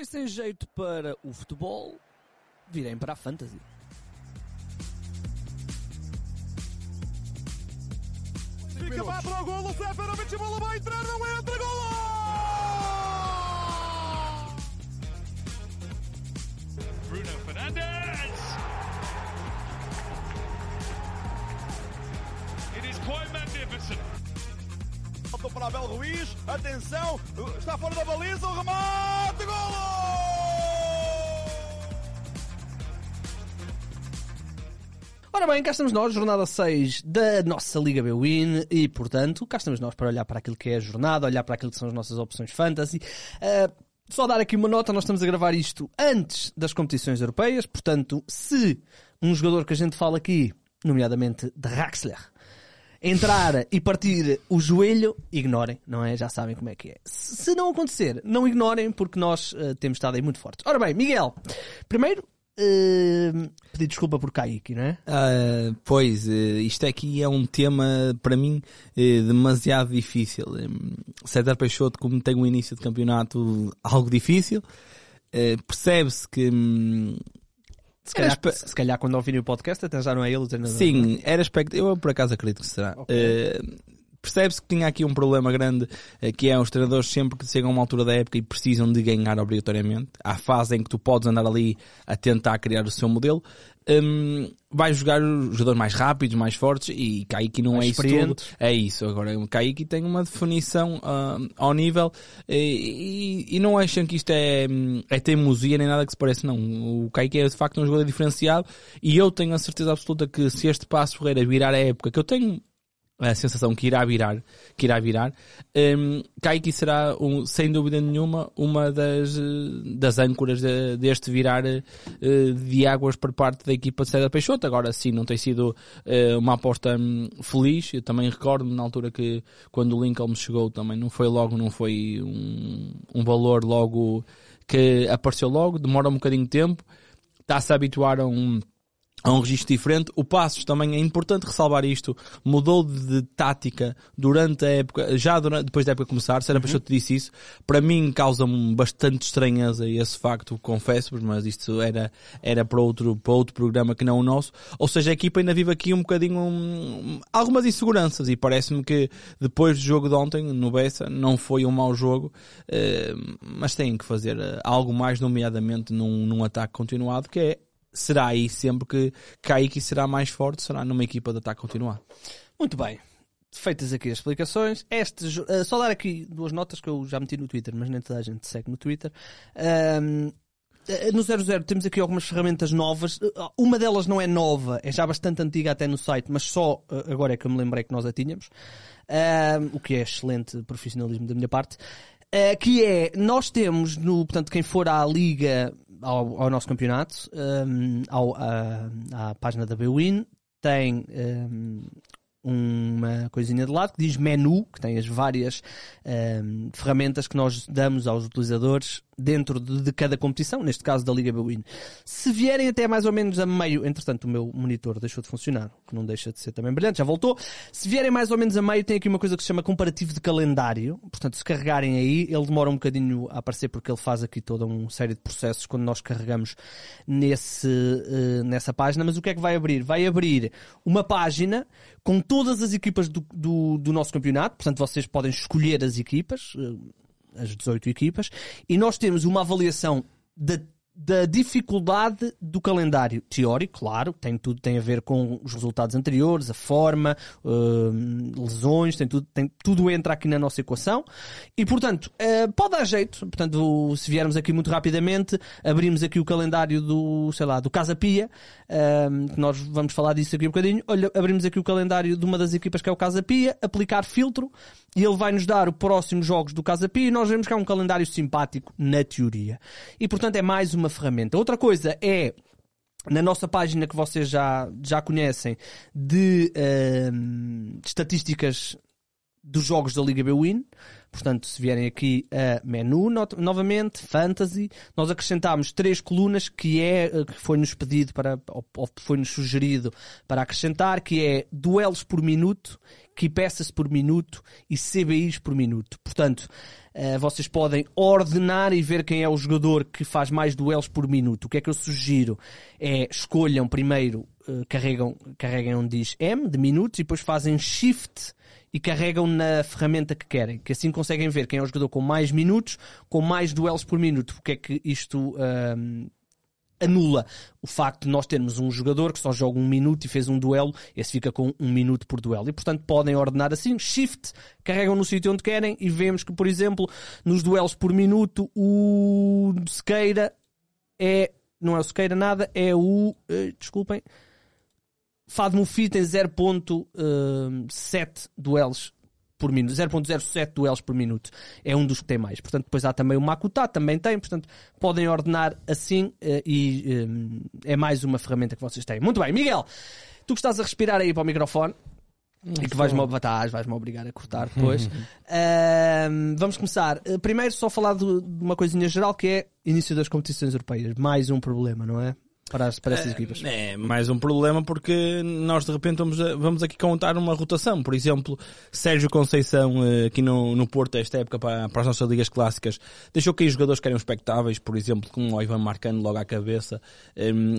Isso tem jeito para o futebol, virem para a fantasy. Fica lá para o golo, Seferovic, a bola vai entrar, não entra, golo! Bruno Fernandes! It is quite magnificent. Voltou para Abel Ruiz, atenção, está fora da baliza, o remate, golo! Ora bem, cá estamos nós, jornada 6 da nossa Liga B-Win e, portanto, cá estamos nós para olhar para aquilo que é a jornada, olhar para aquilo que são as nossas opções fantasy. Uh, só dar aqui uma nota, nós estamos a gravar isto antes das competições europeias, portanto, se um jogador que a gente fala aqui, nomeadamente de Raxler, entrar e partir o joelho, ignorem, não é? Já sabem como é que é. Se não acontecer, não ignorem, porque nós uh, temos estado aí muito fortes. Ora bem, Miguel, primeiro, uh, pedir desculpa por Kaique, não é? Ah, pois, eh, isto aqui é um tema para mim demasiado difícil. Hum, César Peixoto, como tem um início de campeonato algo difícil, percebe-se que hum, Se calhar, Era se calhar quando ouvirem o podcast até já não é ele o treinador. Sim, era expect... eu por acaso acredito que será. Ok. Eh, Percebe-se que tinha aqui um problema grande, eh, que é os treinadores sempre que chegam a uma altura da época e precisam de ganhar obrigatoriamente. Há fase em que tu podes andar ali a tentar criar o seu modelo. Hum, vai jogar os jogadores mais rápidos, mais fortes e Kaique não Mais é isso tudo. É isso. Agora, o Kaique tem uma definição ah, ao nível e, e- e não acham que isto é, hum, é teimosia nem nada que se pareça, não. O Kaique é de facto um jogador diferenciado e eu tenho a certeza absoluta que se este passo Ferreira virar a época, que eu tenho a sensação que irá virar, que irá virar, um, Kaique será, um, sem dúvida nenhuma, uma das, das âncoras de- deste virar eh, de águas por parte da equipa de César Peixoto. Agora sim, não tem sido eh, uma aposta hum, feliz. Eu também recordo-me na altura que quando o Lincoln chegou também não foi logo, não foi um, um valor logo que apareceu logo, demora um bocadinho de tempo, está-se a habituar a um a um registro diferente. O Passos também é importante ressalvar isto. Mudou de, de tática durante a época, já durante, depois da época começar. Sérgio Peixoto disse isso. Para mim causa-me bastante estranheza esse facto, confesso, mas isto era, era para outro, para outro programa que não o nosso. Ou seja, a equipa ainda vive aqui um bocadinho, um, algumas inseguranças e parece-me que depois do jogo de ontem, no Bessa, não foi um mau jogo, eh, mas têm que fazer eh, algo mais, nomeadamente num, num ataque continuado, que é será aí sempre que Kaique será mais forte, será numa equipa de ataque continuado. Muito bem. Feitas aqui as explicações, este, eh, só dar aqui duas notas que eu já meti no Twitter, mas nem toda a gente segue no Twitter. Ahm, eh, no 00 temos aqui algumas ferramentas novas. Eh, Uma delas não é nova, é já bastante antiga até no site, mas só agora é que eu me lembrei que nós a tínhamos. Ahm, o que é excelente profissionalismo da minha parte. Eh, que é, nós temos no, portanto, quem for à liga, ao, ao nosso campeonato, ahm, ao, à, à página da Bwin, tem ahm, uma coisinha de lado que diz menu, que tem as várias ahm, ferramentas que nós damos aos utilizadores dentro de, de cada competição, neste caso da Liga Bwin. Se vierem até mais ou menos a meio, entretanto o meu monitor deixou de funcionar, que não deixa de ser também brilhante, já voltou. Se vierem mais ou menos a meio, tem aqui uma coisa que se chama comparativo de calendário. Portanto, se carregarem aí, ele demora um bocadinho a aparecer porque ele faz aqui toda uma série de processos quando nós carregamos nesse, eh, nessa página. Mas o que é que vai abrir? Vai abrir uma página com todas as equipas do, do, do nosso campeonato. Portanto, vocês podem escolher as equipas, eh, as 18 equipas, e nós temos uma avaliação da, da dificuldade do calendário teórico, claro, tem tudo tem a ver com os resultados anteriores, a forma, hum, lesões, tem tudo, tem, tudo entra aqui na nossa equação e, portanto, eh, pode dar jeito. Portanto, se viermos aqui muito rapidamente, abrimos aqui o calendário do, sei lá, do Casa Pia, hum, que nós vamos falar disso aqui um bocadinho. Olha, abrimos aqui o calendário de uma das equipas que é o Casa Pia, aplicar filtro e ele vai nos dar os próximos jogos do Casa Pia e nós vemos que é um calendário simpático na teoria. E, portanto, é mais uma ferramenta. Outra coisa é na nossa página que vocês já, já conhecem de, hum, de estatísticas dos jogos da Liga B-Win. Portanto, se vierem aqui a menu, novamente, fantasy, nós acrescentámos três colunas que é, eh, que foi-nos pedido para, ou, ou foi-nos sugerido para acrescentar, que é duelos por minuto, key passes por minuto e CBIs por minuto. Portanto, eh, vocês podem ordenar e ver quem é o jogador que faz mais duelos por minuto. O que é que eu sugiro? É escolham primeiro, eh, carregam, carreguem onde diz M de minutos e depois fazem shift e carregam na ferramenta que querem, que assim conseguem ver quem é o jogador com mais minutos, com mais duelos por minuto. Porque é que isto ahm, anula o facto de nós termos um jogador que só joga um minuto e fez um duelo, esse fica com um minuto por duelo. E portanto podem ordenar assim, shift, carregam no sítio onde querem e vemos que, por exemplo, nos duelos por minuto, o Sequeira é, não é o Sequeira nada, é o, eh, desculpem, Fado Mufi tem 0.7 duelos por minuto, 0.07 duelos por minuto. É um dos que tem mais. Portanto, depois há também o Makuta, também tem. Portanto, podem ordenar assim eh, e eh, é mais uma ferramenta que vocês têm. Muito bem, Miguel, tu que estás a respirar aí para o microfone. E que vais-me vais, vais obrigar a cortar depois. Ahm, vamos começar. Eh, Primeiro, só falar de, de uma coisinha geral que é início das competições europeias. Mais um problema, não é? Para, as, para estas equipas. É mais um problema porque nós de repente vamos, vamos aqui contar uma rotação. Por exemplo, Sérgio Conceição eh, aqui no, no Porto, esta época para, para as nossas ligas clássicas, deixou cair jogadores que eram expectáveis, por exemplo, como o Ivan Marcano logo à cabeça,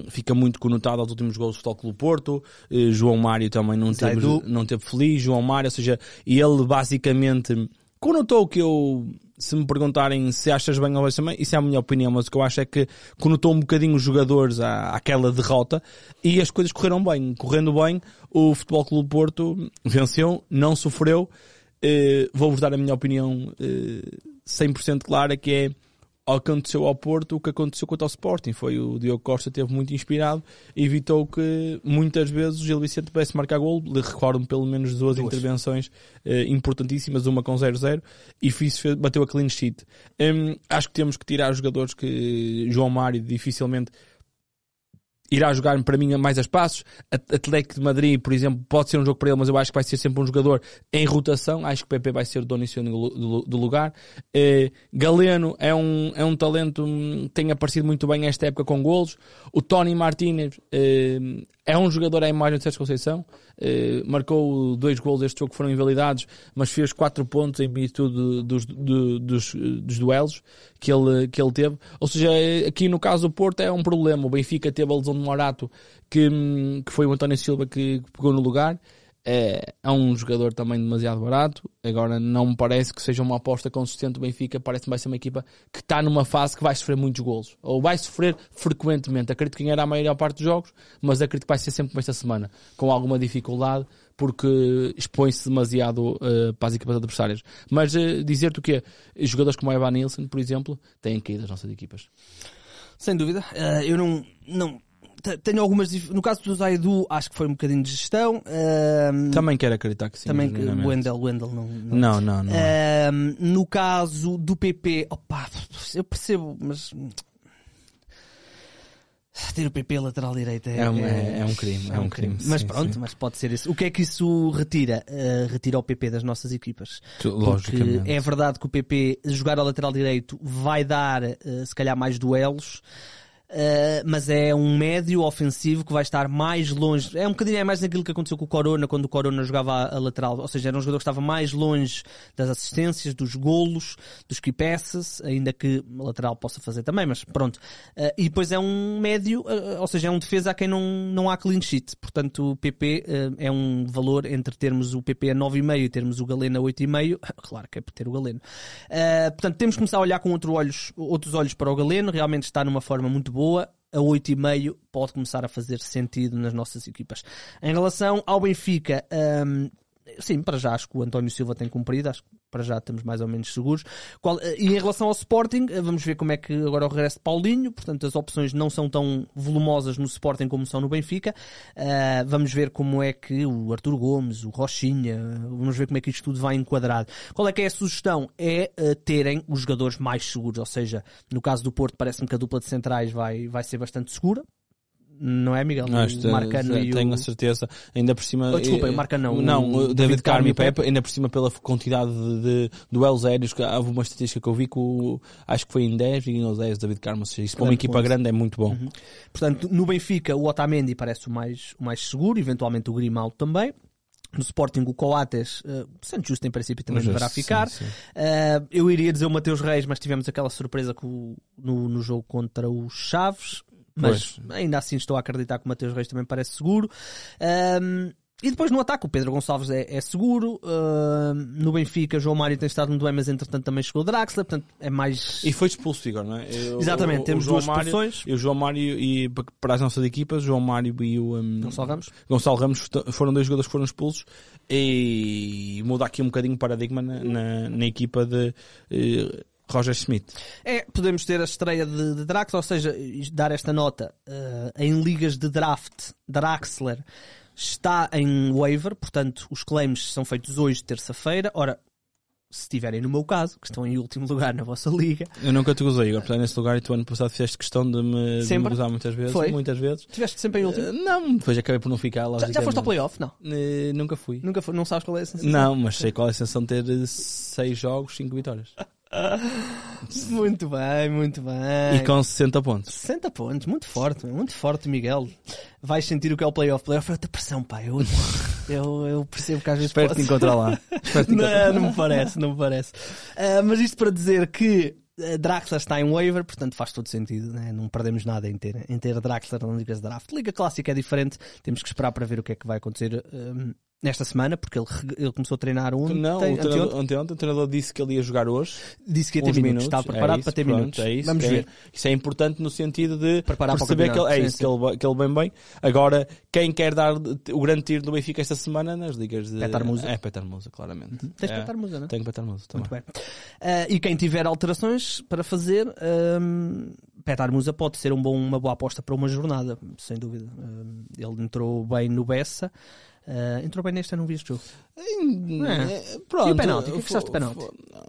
fica muito conotado aos últimos gols do Futebol Clube do Porto, Eh, João Mário também não teve, não teve feliz, João Mário, ou seja, e ele basicamente conotou que eu, se me perguntarem se achas bem ou bem também, isso é a minha opinião, mas o que eu acho é que conotou um bocadinho os jogadores à, àquela derrota e as coisas correram bem. Correndo bem, o Futebol Clube Porto venceu, não sofreu. Eh, Vou-vos dar a minha opinião eh, 100% clara, que é aconteceu ao Porto o que aconteceu contra o Sporting. Foi o Diogo Costa esteve muito inspirado e evitou que muitas vezes o Gil Vicente pudesse marcar gol. Lhe recordo pelo menos duas, intervenções eh, importantíssimas, uma com 0-0 e fiz, bateu a clean sheet. Hum, acho que temos que tirar jogadores que João Mário dificilmente irá jogar para mim mais a espaços. At- Atlético de Madrid, por exemplo, pode ser um jogo para ele, mas eu acho que vai ser sempre um jogador em rotação. Acho que o PP vai ser o dono do lugar. Eh, Galeno é um, é um talento, hum, tem aparecido muito bem esta época com golos. O Tony Martínez eh, é um jogador à imagem de Sérgio Conceição. Eh, marcou dois golos deste jogo que foram invalidados, mas fez quatro pontos em virtude dos, do- dos, dos duelos que ele, que ele teve. Ou seja, aqui no caso do Porto é um problema. O Benfica teve a lesão de Morato, que, que foi o António Silva que, que pegou no lugar. É, é um jogador também demasiado barato. Agora não me parece que seja uma aposta consistente do Benfica. Parece que vai ser uma equipa que está numa fase que vai sofrer muitos golos. Ou vai sofrer frequentemente. Acredito que ganhará a maior parte dos jogos, mas acredito que vai ser sempre esta semana. Com alguma dificuldade, porque expõe-se demasiado eh, para as equipas adversárias. Mas eh, dizer-te o quê? Jogadores como o Evan Nilsson, por exemplo, têm caído das nossas equipas. Sem dúvida. Eh, eu não, não. Te- Tenho algumas. No caso do Zaidu, acho que foi um bocadinho de gestão. Ehm, Também quero acreditar que sim. também que o. Wendel, Wendel não. não. Não, não, não. é. Ehm, no caso do PP, opa, eu percebo, mas. Ter o PP lateral direito é, É um- é- é um crime, é um crime, Mas sim, pronto, sim. mas pode ser isso. O que é que isso retira? Eh, retira o PP das nossas equipas. Tu- Porque Logicamente. é verdade que o PP jogar ao lateral direito vai dar eh, se calhar mais duelos. Eh, mas é um médio ofensivo que vai estar mais longe. É um bocadinho é mais naquilo que aconteceu com o Corona quando o Corona jogava a, lateral. Ou seja, era um jogador que estava mais longe das assistências, dos golos, dos key passes, ainda que a lateral possa fazer também, mas pronto. Eh, e depois é um médio, eh, ou seja, é um defesa a quem não, não há clean sheet. Portanto, o PP é um valor entre termos o PP a 9,5 e termos o Galeno a 8,5. Claro que é por ter o Galeno. Portanto, temos que começar a olhar com outro olhos, outros olhos para o Galeno. Realmente está numa forma muito boa. A 8,5 pode começar a fazer sentido nas nossas equipas. Em relação ao Benfica, hum, sim, para já acho que o António Silva tem cumprido, acho que para já estamos mais ou menos seguros. Qual- e em relação ao Sporting, eh, vamos ver como é que agora o regresso de Paulinho, portanto as opções não são tão volumosas no Sporting como são no Benfica. Ah, vamos ver como é que o Artur Gomes, o Rochinha, vamos ver como é que isto tudo vai enquadrar. Qual é que é a sugestão? É eh, terem os jogadores mais seguros, ou seja, no caso do Porto parece-me que a dupla de centrais vai, vai ser bastante segura Não é, Miguel? Acho que o Marcano e tenho o... a certeza. Ainda por cima. Oh, desculpem, eh, o Marcano não, Não, o o David Carmo Carmo e Pepe, ainda por cima pela quantidade de, de duelos aéreos. que Houve uma estatística que eu vi que o, acho que foi em 10 e ganhou 10 David Carmo. Seja, isso para uma equipa grande é muito bom. Portanto, no Benfica, o Otamendi parece o mais, o mais seguro, eventualmente o Grimaldo também. No Sporting, o Coates, uh, Santos Justo em princípio também deverá sim, ficar. sim. Uh, eu iria dizer o Mateus Reis, mas tivemos aquela surpresa o- no, no jogo contra os Chaves. Mas ainda assim estou a acreditar que o Mateus Reis também parece seguro. Um, e depois no ataque, o Pedro Gonçalves é, é seguro. Um, no Benfica, João Mário tem estado muito bem, mas entretanto também chegou o Draxler. Portanto, é mais. E foi expulso, Igor, não é? Eu- Exatamente, o- o temos João duas Mário- expulsões. E o João Mário, e pa- para as nossas equipas, João Mário e o um, Gonçalo Ramos. Gonçalo Ramos fo- foram dois jogadores que foram expulsos e muda aqui um bocadinho o paradigma na, na, na equipa de eh, Roger Schmidt. É, podemos ter a estreia de, de Draxler, ou seja, dar esta nota eh, em ligas de draft. Draxler está em waiver, portanto, os claims são feitos hoje, terça-feira. Ora, se estiverem no meu caso, que estão em último lugar na vossa liga, Eu nunca te gozei, Igor, portanto, nesse lugar e tu ano passado fizeste questão de me, de me gozar muitas vezes. Foi? Muitas vezes. estiveste sempre em último. Eh, Não, depois acabei por não ficar lá. já, já foste ao playoff? Não. Nunca fui. Nunca foi, não sabes qual é a sensação? Não, mas sei qual é a sensação de ter seis jogos, cinco vitórias. Muito bem, muito bem. E com 60 pontos. 60 pontos, muito forte, muito forte, Miguel. Vais sentir o que é o playoff. Playoff é outra pressão, pá. Eu, eu, eu percebo que às vezes. Espero te pode- encontrar lá. Espero te encontrar Não, não me parece, não me parece. Ah, mas isto para dizer que ah, Draxler está em waiver, portanto faz todo sentido, né? não perdemos nada em ter, em ter Draxler na Liga de Draft. Liga Clássica é diferente, temos que esperar para ver o que é que vai acontecer ah, nesta semana, porque ele, ele começou a treinar ontem, Não, o treinador, ontem, ontem o treinador disse que ele ia jogar hoje. disse que ia ter minutos, minutos. estava preparado É isso, para ter pronto, minutos. É isso, Vamos é, ver. Isso é importante no sentido de Preparar para o perceber que ele, é campeonato, isso, sim, que ele, que ele bem bem. Agora, quem quer dar o grande tiro do Benfica esta semana nas ligas de... Petar Musa. É, Petar Musa, claramente. Tens é, que estar musa, não é? Tenho Petar Musa também. Muito bem. Ah, e quem tiver alterações para fazer, um, Petar Musa pode ser um bom, uma boa aposta para uma jornada, sem dúvida. Um, ele entrou bem no Bessa. Ah, entrou bem neste, eu não vi este jogo. É, Pronto. E o penalti? O que é Fo- achaste do penalti?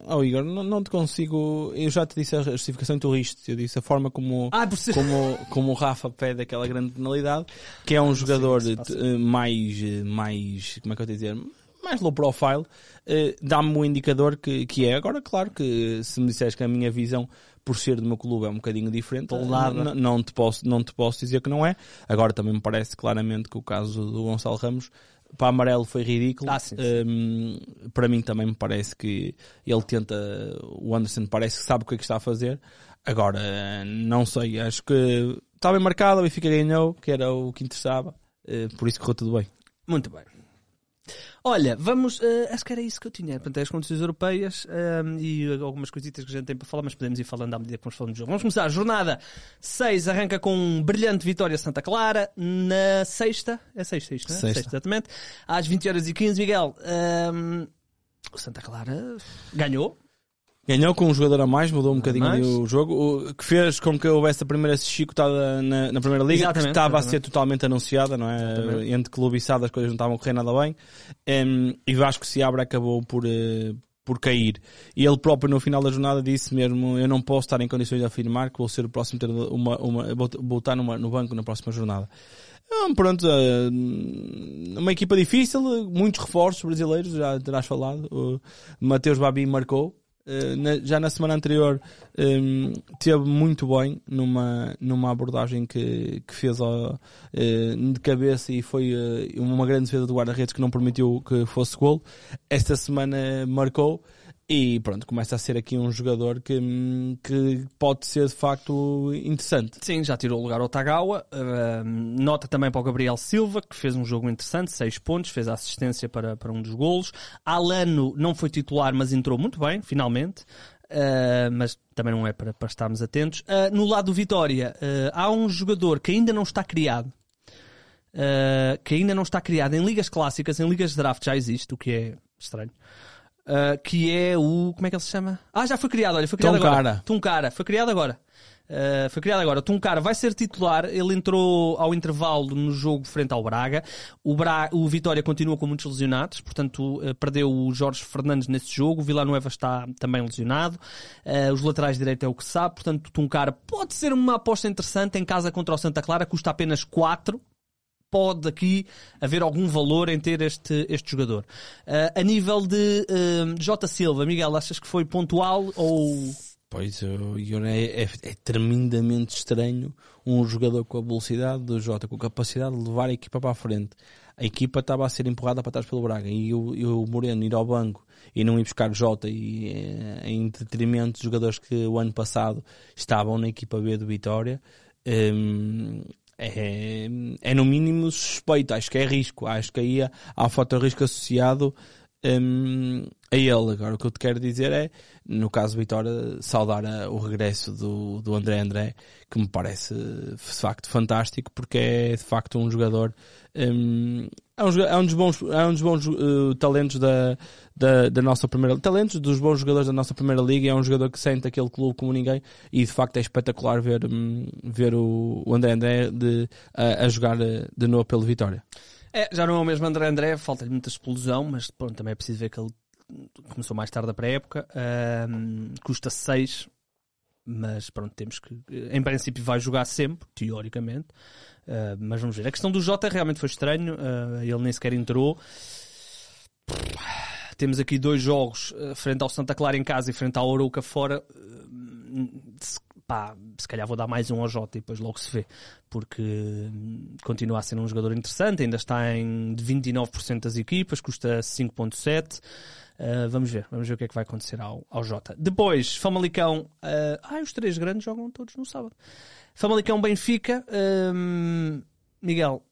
Oh, Igor, não, não te consigo. Eu já te disse a justificação e tu riste. Eu disse a forma como, Ah, como, como o Rafa pede aquela grande penalidade, que é um jogador sim, eh, mais, mais, como é que eu te dizer? Mais low profile, eh, dá-me um indicador que, que é. Agora, claro que se me disseres que a minha visão, por ser do meu clube, é um bocadinho diferente, Toldada. n- não, te posso, não te posso dizer que não é. Agora também me parece claramente que o caso do Gonçalo Ramos, para amarelo foi ridículo. Ah, sim, sim. Hum, para mim também me parece que ele tenta, o Anderson parece que sabe o que é que está a fazer. Agora, não sei, acho que está bem marcado, o Benfica ganhou, que era o que interessava, eh, por isso correu tudo bem. Muito bem. Olha, vamos. ah, acho que era isso que eu tinha. Portanto, é as competições europeias ah, e algumas coisitas que a gente tem para falar, mas podemos ir falando à medida que vamos falando do jogo. Vamos começar. Jornada 6 arranca com um brilhante vitória Santa Clara na sexta. É sexta isto, não é? Sexta. exatamente. Às 20 horas e 15, Miguel. ah, o Santa Clara ganhou. Ganhou com um jogador a mais, mudou um bocadinho mais. o jogo, o que fez com que houvesse a primeira chicotada na, na Primeira Liga, Exatamente, que estava a exatamente. ser totalmente anunciada, não é? Exatamente. Entre clube e SAD as coisas não estavam a correr nada bem. Em, e Vasco Seabra acabou por, eh, por cair. E ele próprio no final da jornada disse mesmo, eu não posso estar em condições de afirmar que vou ser o próximo ter uma, uma, vou estar numa, no banco na próxima jornada. Hum, Pronto, eh, uma equipa difícil, muitos reforços brasileiros, já terás falado. O Mateus Babi marcou. Eh, na- já na semana anterior um, teve muito bem numa, numa abordagem que, que fez ao, eh, de cabeça e foi eh, uma grande defesa do guarda-redes que não permitiu que fosse gol. Esta semana marcou e pronto, começa a ser aqui um jogador que, que pode ser de facto interessante. Sim, já tirou o lugar ao Tagawa. Ah, nota também para o Gabriel Silva, que fez um jogo interessante, 6 pontos, fez a assistência para, para um dos golos. Alano não foi titular, mas entrou muito bem, finalmente. Ah, mas também não é para, para estarmos atentos. Ah, no lado do Vitória, ah, há um jogador que ainda não está criado. ah, que ainda não está criado em ligas clássicas, em ligas de draft já existe, o que é estranho. Ah, que é o. Como é que ele se chama? Ah, já foi criado, olha, foi criado Tom agora. Cara. Tom Cara, foi criado agora. Uh, foi criado agora. Tuncar vai ser titular. Ele entrou ao intervalo no jogo frente ao Braga. O, Bra o Vitória continua com muitos lesionados, portanto uh, perdeu o Jorge Fernandes nesse jogo. O Villanueva está também lesionado. Uh, os laterais direito é o que sabe. Portanto, Tuncar pode ser uma aposta interessante em casa contra o Santa Clara. Custa apenas 4 pode aqui haver algum valor em ter este, este jogador. Uh, a nível de uh, J. Silva, Miguel, achas que foi pontual ou. Pois, é, é, é, tremendamente estranho um jogador com a velocidade do Jota, com a capacidade de levar a equipa para a frente. A equipa estava a ser empurrada para trás pelo Braga e o, Moreno ir ao banco e não ir buscar Jota e, eh, em detrimento de jogadores que o ano passado estavam na equipa B do Vitória. Um, é, é no mínimo suspeito, acho que é risco, acho que aí há, há fator risco associado um, a ele. Agora o que eu te quero dizer é, no caso do Vitória, saudar o regresso do, do André André, que me parece de facto fantástico, porque é de facto um jogador um, é, um, é um dos bons, é um dos bons uh, talentos da, da, da, nossa primeira talentos dos bons jogadores da nossa primeira liga. É um jogador que sente aquele clube como ninguém e de facto é espetacular ver, um, ver o, o André André de, a, a jogar eh, de novo pelo Vitória. É, já não é o mesmo André André, falta-lhe muita explosão, mas pronto, também é preciso ver que ele começou mais tarde para a época, um, custa 6, mas pronto, temos que. Em princípio, vai jogar sempre, teoricamente. Uh, mas vamos ver. A questão do Jota realmente foi estranho, uh, ele nem sequer entrou. Temos aqui dois jogos, uh, frente ao Santa Clara em casa e frente ao Arouca fora. Se, pá, se calhar vou dar mais um ao Jota e depois logo se vê, porque hum, continua a ser um jogador interessante, ainda está em 29% das equipas, custa 5.7. Uh, vamos ver, vamos ver o que é que vai acontecer ao, ao Jota. Depois, Famalicão. Uh, ah, os três grandes jogam todos no sábado. Famalicão Benfica. Um, Miguel,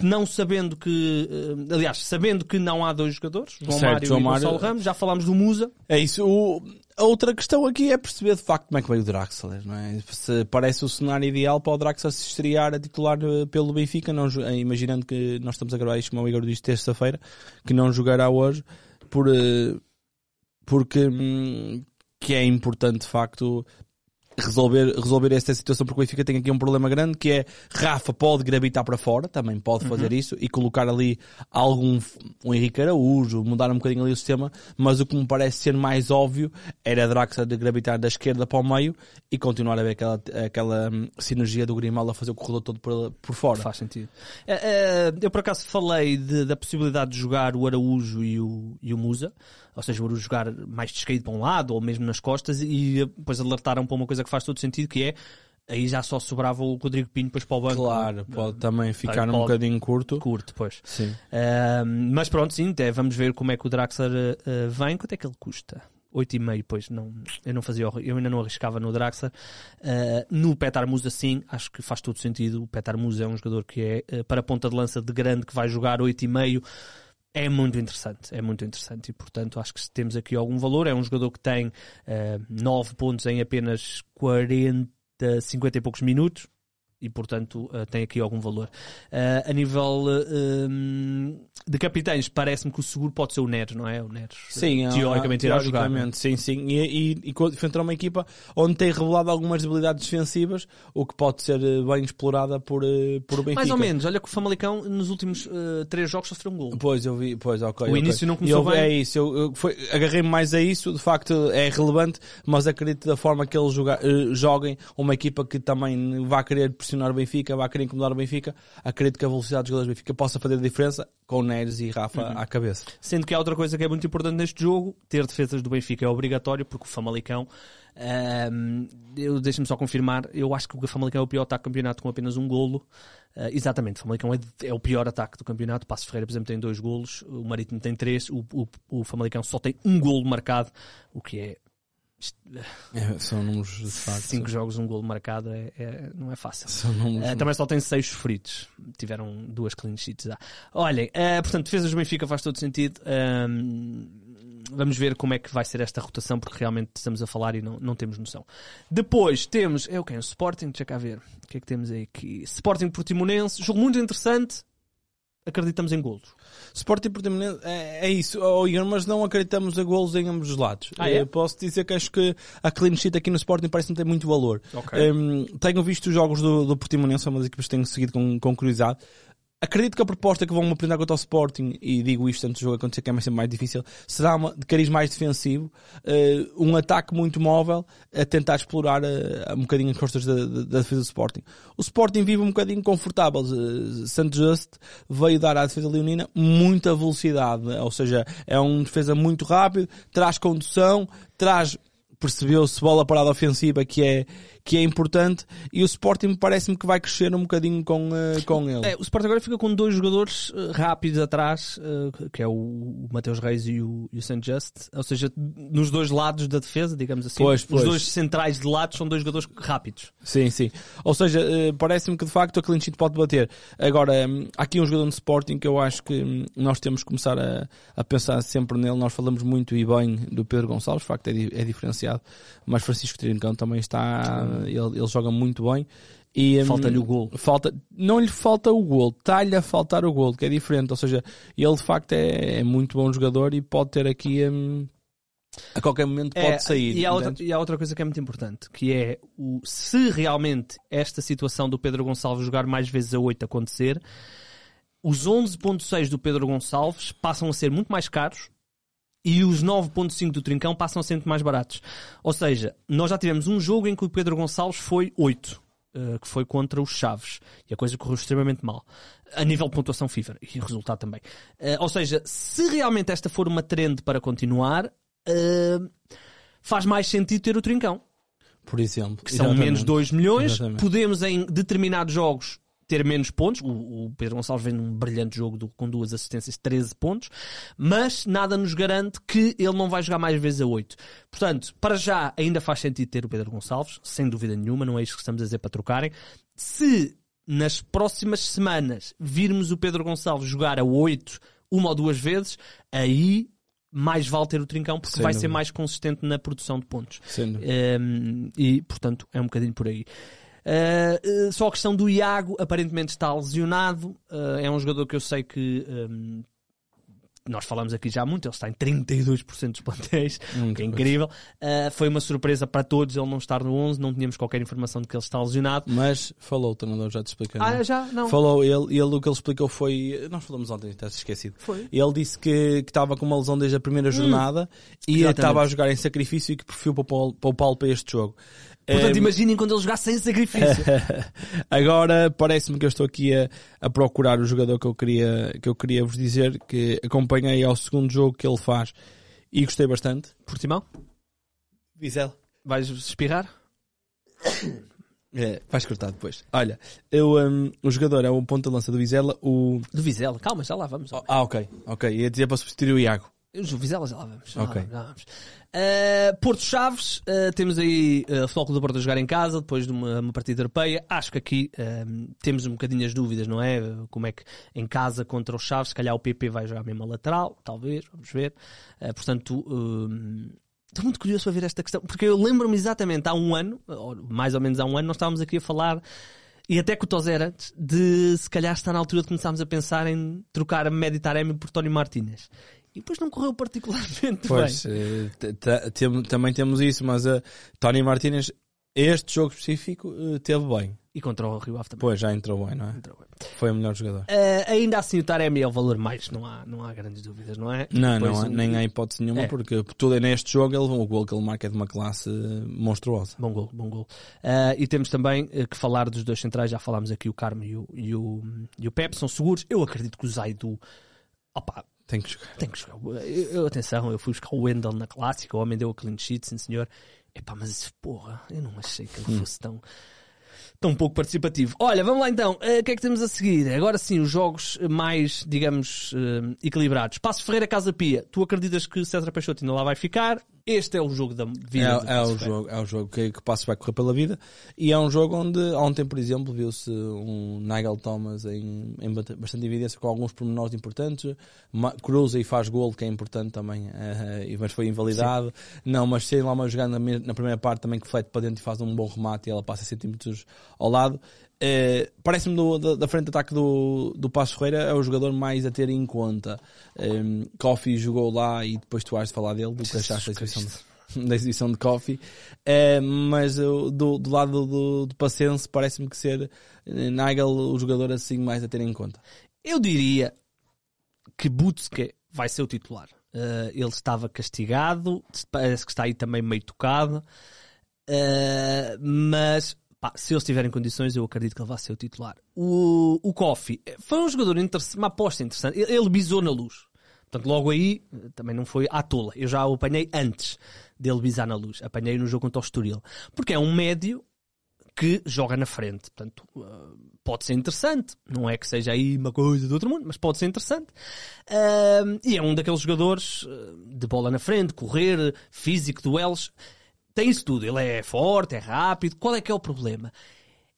não sabendo que, uh, aliás, sabendo que não há dois jogadores, João certo, Mário João e Mário... Gonçalo Ramos, já falámos do Musa. É isso. O... A outra questão aqui é perceber de facto como é que veio o Draxler, não é? Se parece o cenário ideal para o Draxler se estrear a titular pelo Benfica, não, imaginando que nós estamos a gravar isto, como o Igor disse, terça-feira, que não jogará hoje por, eh, porque hum, que é importante de facto resolver, resolver esta situação porque o Benfica tem aqui um problema grande que é Rafa pode gravitar para fora, também pode uhum. fazer isso e colocar ali algum um Henrique Araújo, mudar um bocadinho ali o sistema, mas o que me parece ser mais óbvio era Draxa de gravitar da esquerda para o meio e continuar a ver aquela, aquela hum, sinergia do Grimaldo a fazer o corredor todo por, por fora. Faz sentido. É, é, eu por acaso falei de, da possibilidade de jogar o Araújo e o, e o Musa ou seja, o jogar mais descaído para um lado ou mesmo nas costas e depois alertaram para uma coisa que faz todo sentido que é aí já só sobrava o Rodrigo Pinho depois para o banco. Claro, pode também ficar um bocadinho curto. Curto, pois. Sim. Uh, mas pronto, sim, é, vamos ver como é que o Draxler uh, vem. Quanto é que ele custa? 8,5, pois não, eu não fazia, eu ainda não arriscava no Draxler. Uh, no Petar Musa, sim, acho que faz todo sentido. O Petar Musa é um jogador que é para ponta de lança de grande que vai jogar 8,5 é muito interessante, é muito interessante e portanto acho que temos aqui algum valor. É um jogador que tem uh, eh, 9 pontos em apenas 40, 50 e poucos minutos e portanto uh, tem aqui algum valor. Uh, a nível uh, de capitães, parece-me que o seguro pode ser o Neres, não é? O Neres, sim, teoricamente, irá jogar. É? Sim, sim. E, e, enfrentar uma equipa onde tem revelado algumas debilidades defensivas, o que pode ser bem explorada por, por o Benfica. Mais ou menos. Olha que o Famalicão nos últimos três jogos sofreu um gol. Pois, eu vi. Pois, ok. O início não começou bem. É isso. Eu, agarrei-me mais a isso. De facto, é relevante, mas acredito da forma que eles joguem uma equipa que também vai querer pressionar o Benfica, vai querer incomodar o Benfica, acredito que a velocidade dos jogadores do Benfica possa fazer a diferença com Neres e Rafa uhum. à cabeça. Sendo que há outra coisa que é muito importante neste jogo, ter defesas do Benfica é obrigatório, porque o Famalicão, um, eu deixo-me só confirmar, eu acho que o Famalicão é o pior ataque do campeonato com apenas um golo. Uh, exatamente, o Famalicão é, é, o pior ataque do campeonato. O Passo Ferreira, por exemplo, tem dois golos, o Marítimo tem três, o, o, o Famalicão só tem um golo marcado, o que é é, são números de facto. Cinco jogos, um gol marcado é, é, não é fácil. Uh, também só tem seis sofridos. Tiveram duas clean sheets. Ah. Olhem, uh, portanto, defesas do Benfica faz todo sentido. vamos ver como é que vai ser esta rotação, porque realmente estamos a falar e não, não temos noção. Depois temos, é o que? O Sporting, deixa cá ver. O que é que temos aí aqui? Sporting Portimonense, jogo muito interessante. Acreditamos em golos. Sporting Portimonense é, é isso, oh, Igor, mas não acreditamos a golos em ambos os lados. Ah, é? Eh, Posso dizer que acho que a clean sheet aqui no Sporting parece não ter muito valor. Ok. Hum, tenho visto os jogos do, do Portimonense, são uma das equipas que tenho seguido com, com curiosidade. Acredito que a proposta que vão apresentar contra o Sporting, e digo isto antes do jogo acontecer que é sempre mais difícil, será uma, de cariz mais defensivo, eh, um ataque muito móvel a tentar explorar eh, um bocadinho as costas da, da- defesa do Sporting. O Sporting vive um bocadinho confortável. Eh, Santos Just veio dar à defesa leonina muita velocidade, ou seja, é um defesa muito rápido, traz condução, traz percebeu-se bola parada ofensiva que é, que é importante e o Sporting parece-me que vai crescer um bocadinho com, eh, com ele. É, o Sport agora fica com dois jogadores eh, rápidos atrás, eh, que é o, Mateus Reis e o, e o St. Just, ou seja, nos dois lados da defesa, digamos assim. Pois, pois. Os dois centrais de lado são dois jogadores rápidos. Sim, sim. Ou seja, eh, parece-me que de facto a clean sheet pode bater. Agora, hum, há aqui um jogador no Sporting que eu acho que hum, nós temos que começar a, a pensar sempre nele. Nós falamos muito e bem do Pedro Gonçalves, de facto é, é diferenciado, mas Francisco Trincão também está, ele, ele joga muito bem. E, hum, Falta-lhe o gol. Falta, não lhe falta o gol, está-lhe a faltar o gol, que é diferente. Ou seja, ele de facto é, é muito bom jogador e pode ter aqui, hum, a qualquer momento pode É, sair. E há, outra, e há outra coisa que é muito importante, que é o, se realmente esta situação do Pedro Gonçalves jogar mais vezes a 8 acontecer, os 11.6 do Pedro Gonçalves passam a ser muito mais caros e os 9.5 do Trincão passam a ser muito mais baratos. Ou seja, nós já tivemos um jogo em que o Pedro Gonçalves foi 8, eh, que foi contra os Chaves, e a coisa correu extremamente mal. A nível de pontuação FIFA e resultado também. Eh, ou seja, se realmente esta for uma trend para continuar, eh, faz mais sentido ter o Trincão Por exemplo. que são Exatamente. menos 2 milhões. Exatamente. Podemos, em determinados jogos, ter menos pontos. O, o Pedro Gonçalves vem num brilhante jogo do- com duas assistências, 13 pontos. Mas nada nos garante que ele não vai jogar mais vezes a 8. Portanto, para já, ainda faz sentido ter o Pedro Gonçalves, sem dúvida nenhuma. Não é isto que estamos a dizer para trocarem. Se nas próximas semanas virmos o Pedro Gonçalves jogar a 8 uma ou duas vezes, aí mais vale ter o trincão porque Sem vai ser dúvida. mais consistente na produção de pontos. Um, e, portanto, é um bocadinho por aí. Uh, uh, só a questão do Iago, aparentemente está lesionado. Uh, é um jogador que eu sei que um, nós falamos aqui já muito. Ele está em 32% dos plantéis, Muito que é incrível. Uh, foi uma surpresa para todos ele não estar no 11. Não tínhamos qualquer informação de que ele está lesionado. Mas falou o treinador, já te expliquei. não é? Ah, já? Não. Falou ele, e ele o que ele explicou foi. Nós falamos ontem, está-se esquecido. Foi. Ele disse que, que estava com uma lesão desde a primeira jornada e Hum. Exatamente. estava a jogar em sacrifício e que preferiu poupá-lo poupá-lo para este jogo. Portanto, Eh, imaginem quando ele jogar sem sacrifício. Agora parece-me que eu estou aqui a, a procurar o jogador que eu queria que eu queria vos dizer que acompanhei ao segundo jogo que ele faz e gostei bastante. Portimão, Vizela. vais espirrar? É, vais cortar depois. Olha, eu, um, o jogador é o ponta de lança do Vizela, o Do Vizela. Calma, já lá vamos. Ah, ok, ok. Ia dizer para substituir o Iago. Os Vizela já lá vamos. Já lá Ok. vamos, já lá vamos. Uh, Porto Chaves, uh, temos aí uh, o Futebol Clube do Porto a jogar em casa, depois de uma, uma partida europeia. Acho que aqui um, temos um bocadinho as dúvidas, não é? Uh, Como é que em casa contra o Chaves, se calhar o PP vai jogar mesmo a lateral, talvez, vamos ver. Uh, portanto, estou muito curioso para ver esta questão, porque eu lembro-me exatamente há um ano, ou mais ou menos há um ano, nós estávamos aqui a falar. E até com o Tozer antes, de se calhar está na altura de começarmos a pensar em trocar a Medi Taremi por Tony Martínez. E depois não correu particularmente Pois, bem. eh, t- tem- também temos isso, mas a Tony Martínez, este jogo específico, eh, teve bem. E contra o Rio Ave também. Pois, já entrou bem, não é? Entrou bem. Foi o melhor jogador. Eh, ainda assim, o Taremi é o valor mais, não há, não há grandes dúvidas, não é? Não, Depois não, há- o- nem há hipótese nenhuma, É. porque tudo é neste jogo, ele, o gol que ele marca é de uma classe eh, monstruosa. Bom gol, bom gol. Eh, e temos também eh, que falar dos dois centrais, já falámos aqui o Carmo e o, e o, e o Pepe, são seguros. Eu acredito que o Zaidu, opa, Tem que jogar. tem que jogar. Eu, eu- atenção, eu fui buscar o Wendel na clássica, o homem deu a clean sheet, sim senhor. Epá, mas porra, eu não achei que ele fosse tão, tão pouco participativo. Olha, vamos lá então. Eh, O que é que temos a seguir? Agora sim, os jogos mais, digamos, eh, equilibrados. Passo Ferreira Casa Pia. Tu acreditas que César Peixoto ainda lá vai ficar? Este é o jogo da vida. É, é o jogo, é o jogo que, que Passo vai correr pela vida e é um jogo onde ontem, por exemplo, viu-se um Nigel Thomas em, em bastante evidência com alguns pormenores importantes. Cruza e faz gol, que é importante também, e mas foi invalidado. Não, mas tem lá uma jogada na, na primeira parte também que flete para dentro e faz um bom remate e ela passa centímetros ao lado. Eh, Parece-me da, da frente de ataque do, do Passo Ferreira é o jogador mais a ter em conta. Um, Coffee jogou lá e depois tu has de falar dele, do que achaste da exibição de, da exibição de Coffee. Eh, mas uh, do, do lado do, do Pacense parece-me que ser eh, Nigel o jogador assim mais a ter em conta. Eu diria que Butske vai ser o titular. Ele estava castigado, parece que está aí também meio tocado, mas pá, se ele estiver em condições, eu acredito que ele vai ser o titular. O, o Kofi foi um jogador interessante, uma aposta interessante. Ele, ele bisou na luz. Portanto, logo aí, também não foi à tola. Eu já o apanhei antes dele bisar na luz. Apanhei no jogo contra o Estoril. Porque é um médio que joga na frente. Portanto, uh, pode ser interessante. Não é que seja aí uma coisa do outro mundo, mas pode ser interessante. E é um daqueles jogadores de bola na frente, correr, físico, duelos. Tem isso tudo. Ele é forte, é rápido. Qual é que é o problema?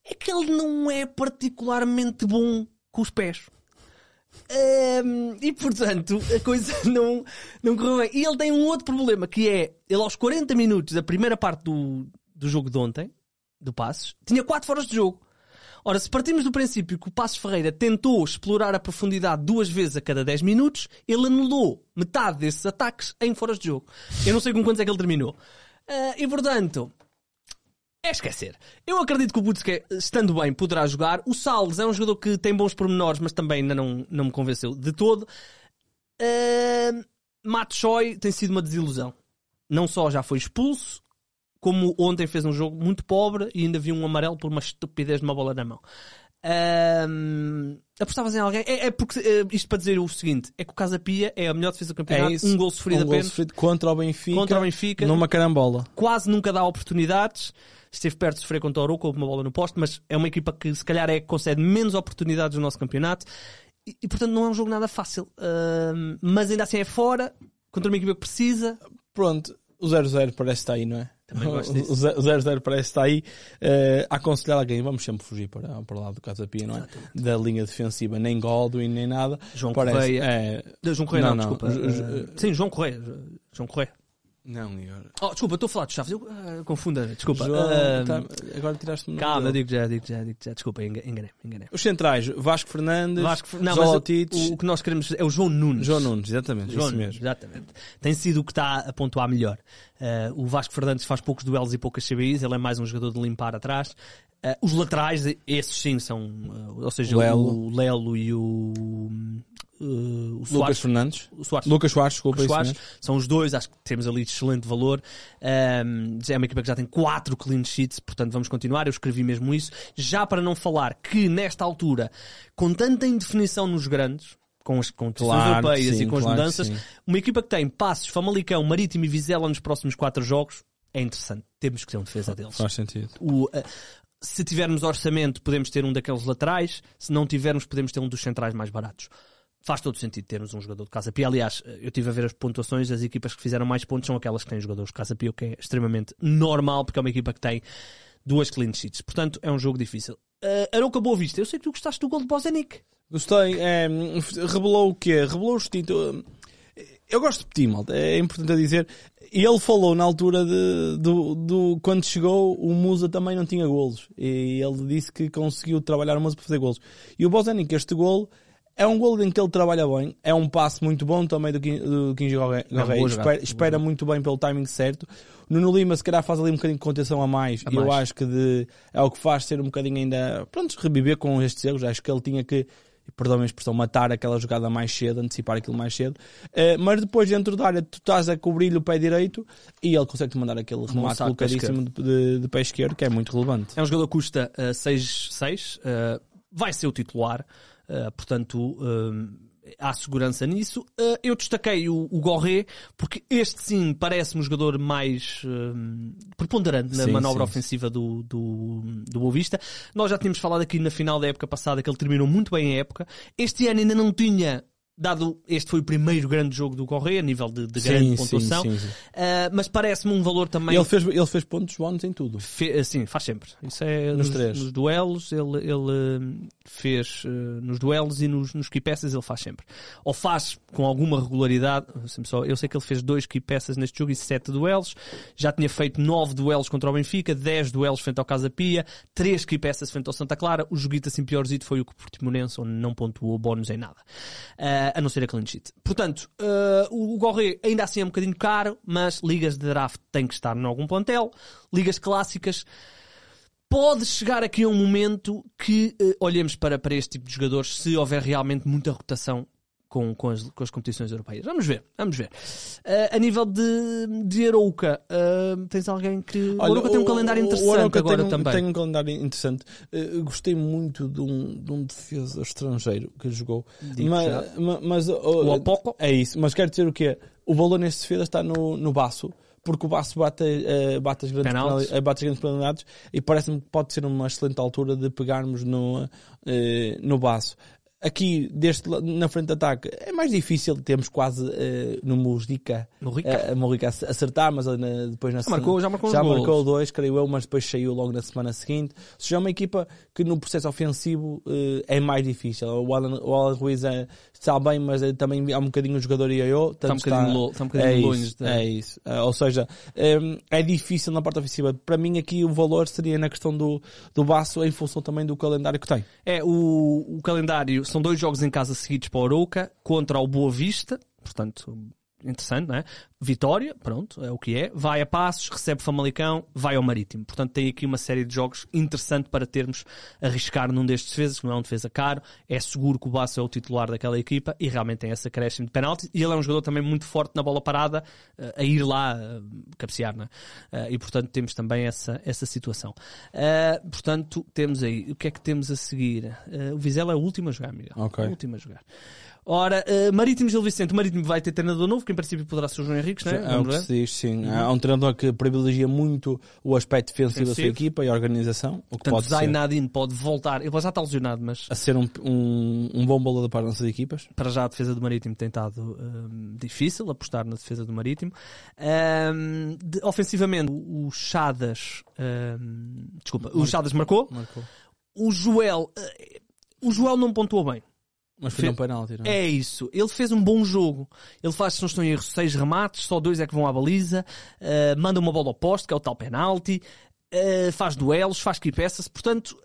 É que ele não é particularmente bom com os pés. Um, e portanto a coisa não, não correu bem. E ele tem um outro problema que é ele aos 40 minutos da primeira parte do, do jogo de ontem, do Passos, tinha 4 foras de jogo. Ora, se partimos do princípio que o Passos Ferreira tentou explorar a profundidade duas vezes a cada 10 minutos, ele anulou metade desses ataques em foras de jogo. Eu não sei com quantos é que ele terminou. Uh, e portanto, é esquecer. Eu acredito que o Butske, estando bem, poderá jogar. O Salles é um jogador que tem bons pormenores, mas também ainda não, não me convenceu de todo. Uh, Matt Choi tem sido uma desilusão. Não só já foi expulso, como ontem fez um jogo muito pobre e ainda vi um amarelo por uma estupidez de uma bola na mão. Um, apostavas em alguém? É, é porque, é, isto para dizer o seguinte: é que o Casa Pia é a melhor defesa do campeonato, É isso. um gol sofrido um apenas, sofrido contra o Benfica, contra o Benfica, numa carambola. quase nunca dá oportunidades. Esteve perto de sofrer contra o houve uma bola no poste, mas é uma equipa que se calhar é que concede menos oportunidades no nosso campeonato e, e, portanto não é um jogo nada fácil. Um, mas ainda assim é fora, contra uma equipa que precisa. Pronto, o 0-0 parece estar aí, não é? Também gosto disso. O 0-0 parece estar aí. Uh, a aconselhar alguém, vamos sempre fugir para, para lá do Casa Pia, não é? Da linha defensiva, nem Godwin, nem nada. João Parece- Correia. É, Não, João Correia, não, Não, não. desculpa. Uh, sim, João Correia. João Correia. Não, Igor. Oh, desculpa, estou a falar de Chaves. Eu uh, confunda, desculpa. João, Uh, tá- agora tiraste-me calma, digo já, digo já, digo já. Desculpa, enga- enganei, enganei. Os centrais, Vasco Fernandes, Vasco, não, o, o que nós queremos é o João Nunes. João Nunes, exatamente, João Nunes, mesmo. exatamente. Tem sido o que está a pontuar melhor. Uh, o Vasco Fernandes faz poucos duelos e poucas CBIs, ele é mais um jogador de limpar atrás. Uh, os laterais, esses sim são, uh, ou seja, Lelo. o Lelo e o, uh, o Lucas Soares. Fernandes. Soares. Lucas Soares, desculpa, isso Soares, são os dois, acho que temos ali excelente valor. Um, é uma equipa que já tem quatro clean sheets, portanto vamos continuar. Eu escrevi mesmo isso. Já para não falar que nesta altura, com tanta indefinição nos grandes, com as competições Claro europeias sim, e com as claro mudanças, uma equipa que tem Passos, Famalicão, Marítimo e Vizela nos próximos quatro jogos é interessante. Temos que ter um defesa deles. Faz sentido. O, uh, se tivermos orçamento, podemos ter um daqueles laterais. Se não tivermos, podemos ter um dos centrais mais baratos. Faz todo sentido termos um jogador de Casa Pia. Aliás, eu estive a ver as pontuações, as equipas que fizeram mais pontos são aquelas que têm jogadores de Casa Pia, o que é extremamente normal, porque é uma equipa que tem duas clean sheets. Portanto, é um jogo difícil. Uh, Arouca Boa Vista, eu sei que tu gostaste do gol de Bozenic. Gostei. É, revelou o quê? Revelou o instinto. Eu gosto de Petit, malta. É importante dizer. E ele falou na altura de, do, do. Quando chegou, o Musa também não tinha golos. E ele disse que conseguiu trabalhar o Musa para fazer golos. E o Bozenic, este golo. É um golo em que ele trabalha bem, é um passe muito bom também do do Kinji jogada, espera, boa espera muito bem pelo timing certo. Nuno Lima se calhar faz ali um bocadinho de contenção a mais, A e eu mais. acho que de- é o que faz ser um bocadinho ainda, pronto, reviver com estes erros, acho que ele tinha que, perdão a expressão, matar aquela jogada mais cedo, antecipar aquilo mais cedo, Eh, mas depois dentro da área tu estás a cobrir-lhe o pé direito e ele consegue-te mandar aquele remate colocadíssimo de, de, de pé esquerdo, que é muito relevante. É um jogador que custa uh, 6-6, uh, vai ser o titular, uh, portanto um, há segurança nisso. Uh, eu destaquei o, o Gorré, porque este sim parece-me um jogador mais um, preponderante na Sim, manobra sim. ofensiva do, do, do Boa Vista. Nós já tínhamos falado aqui na final da época passada que ele terminou muito bem a época. Este ano ainda não tinha dado este foi o primeiro grande jogo do Correia, a nível de, de Sim, grande pontuação. sim, sim. Uh, mas parece-me um valor também. Ele fez, ele fez pontos bónus em tudo. Fe- Sim, faz sempre. Isso é Nos nos, três. nos duelos, ele, ele hum, fez uh, nos duelos e nos, nos key passes, ele faz sempre. Ou faz com alguma regularidade. só- Eu sei que ele fez dois key passes neste jogo e sete duelos. Já tinha feito nove duelos contra o Benfica, dez duelos frente ao Casa Pia, três key passes frente ao Santa Clara. O joguito assim piorzito foi o que o Portimonense, onde não pontuou bónus em nada. Uh, a não ser a clean sheet. Portanto, uh, o Gorré ainda assim é um bocadinho caro, mas ligas de draft têm que estar em algum plantel. Ligas clássicas pode chegar aqui a um momento que eh, olhemos para, para este tipo de jogadores se houver realmente muita rotação com, com, as, com as competições europeias. Vamos ver, vamos ver. Eh, a nível de, de Arouca, eh, tens alguém que. o Arouca tem um calendário interessante Arouca agora tem um, também. Tem um calendário interessante. Eh, gostei muito de um, de um defesa estrangeiro que jogou. Digo mas, já. mas, O Opoco? É isso. Mas quero dizer o quê? O valor neste defesa está no, no baço. Porque o Baço bate, bate, as grandes Penaltis. penali- eh, bate as grandes penalidades e parece-me que pode ser uma excelente altura de pegarmos no, no Baço. Aqui, deste, na frente de ataque, é mais difícil, temos quase eh, no Mujica Mujica. a acertar, mas na- depois na Já marcou- já marcou já marcou dois, creio eu, mas depois saiu logo na semana seguinte. Ou seja, é uma equipa que no processo ofensivo eh, é mais difícil. O Alan, o Alan Ruiz é, está bem, mas é, também há um bocadinho o jogador e eu. Está um bocadinho lo- está um bocadinho é longe Isso, É isso. Ou seja, eh, é difícil na parte ofensiva. Para mim aqui o valor seria na questão do, do Baço em função também do calendário que tem. É, o, o calendário são dois jogos em casa seguidos para o Arouca contra o Boa Vista, portanto, interessante, não é? Vitória, pronto, é o que é. Vai a Passos, recebe Famalicão, vai ao Marítimo. Portanto, tem aqui uma série de jogos interessante para termos arriscar num destes defesas, que não é um defesa caro, é seguro que o Basso é o titular daquela equipa e realmente tem essa acréscimo de penalti. E ele é um jogador também muito forte na bola parada, eh, a ir lá eh, cabecear, não é? Eh, E portanto temos também essa, essa situação. Eh, portanto, temos aí, o que é que temos a seguir? Eh, o Vizela é o último a jogar, Miguel. Ok. O último a jogar. Ora, eh, Marítimo Gil Vicente. O Marítimo vai ter treinador novo, que em princípio poderá ser o João Henriques, não é? É o que se diz, sim. Há um treinador que privilegia muito o aspecto defensivo da sua equipa e a organização, o que Portanto, pode ser Zainadine pode voltar. Ele já está lesionado, mas a ser um, um, um bom bola para as nossas equipas. para já a defesa do Marítimo tem estado hum, difícil, apostar na defesa do Marítimo. Hum, de- ofensivamente, o Chadas, hum, desculpa, o Chadas marcou. Marcou. O Joel, eh, o Joel não pontuou bem. Mas foi um penalti, não É isso. Ele fez um bom jogo. Ele faz, se não estou em erro, seis remates, só dois é que vão à baliza, eh, manda uma bola ao poste, que é o tal penalti, eh, faz duelos, faz key peças, portanto,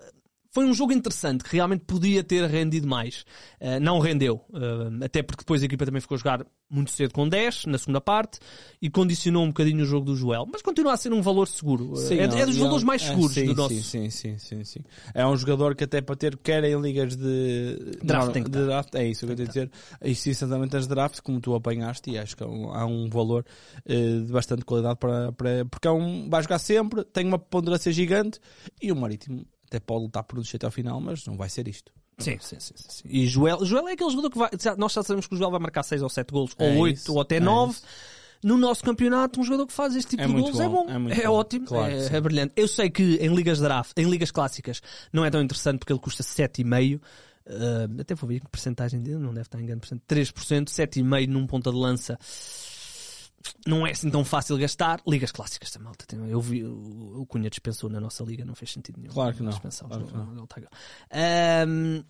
foi um jogo interessante, que realmente podia ter rendido mais. Eh, não rendeu. eh, até porque depois a equipa também ficou a jogar muito cedo com 10, na segunda parte, e condicionou um bocadinho o jogo do Joel. Mas continua a ser um valor seguro. Sim, é, não, é dos valores é- mais é, seguros sim, do nosso. Sim, sim, sim, sim. É um jogador que até para ter, quer em ligas de Draft não, tem que de draft, é isso que eu tenho a dizer. E sim, exatamente as drafts, como tu apanhaste, e acho que há um, há um valor eh, de bastante qualidade para, para porque é um, vai jogar sempre, tem uma ponderância gigante e o Marítimo até pode lutar por um até ao final, mas não vai ser isto. Sim, sim, sim, sim, sim. E Joel, Joel é aquele jogador que vai. Nós já sabemos que o Joel vai marcar 6 ou 7 golos, É ou 8 isso, ou até é 9. isso. No nosso campeonato, um jogador que faz este tipo É de golos é bom, é É, ótimo, Claro é, é brilhante. Eu sei que em ligas draft, em ligas clássicas, não é tão interessante porque ele custa 7,5. Uh, até vou ver que porcentagem dele, não deve estar em grande porcento. 3%, 7,5 num ponta de lança. Não é assim tão fácil gastar. Ligas clássicas também, malta. Tem- Eu vi, o Cunha dispensou na nossa liga, não fez sentido nenhum. Claro que não, claro que não. ele tá-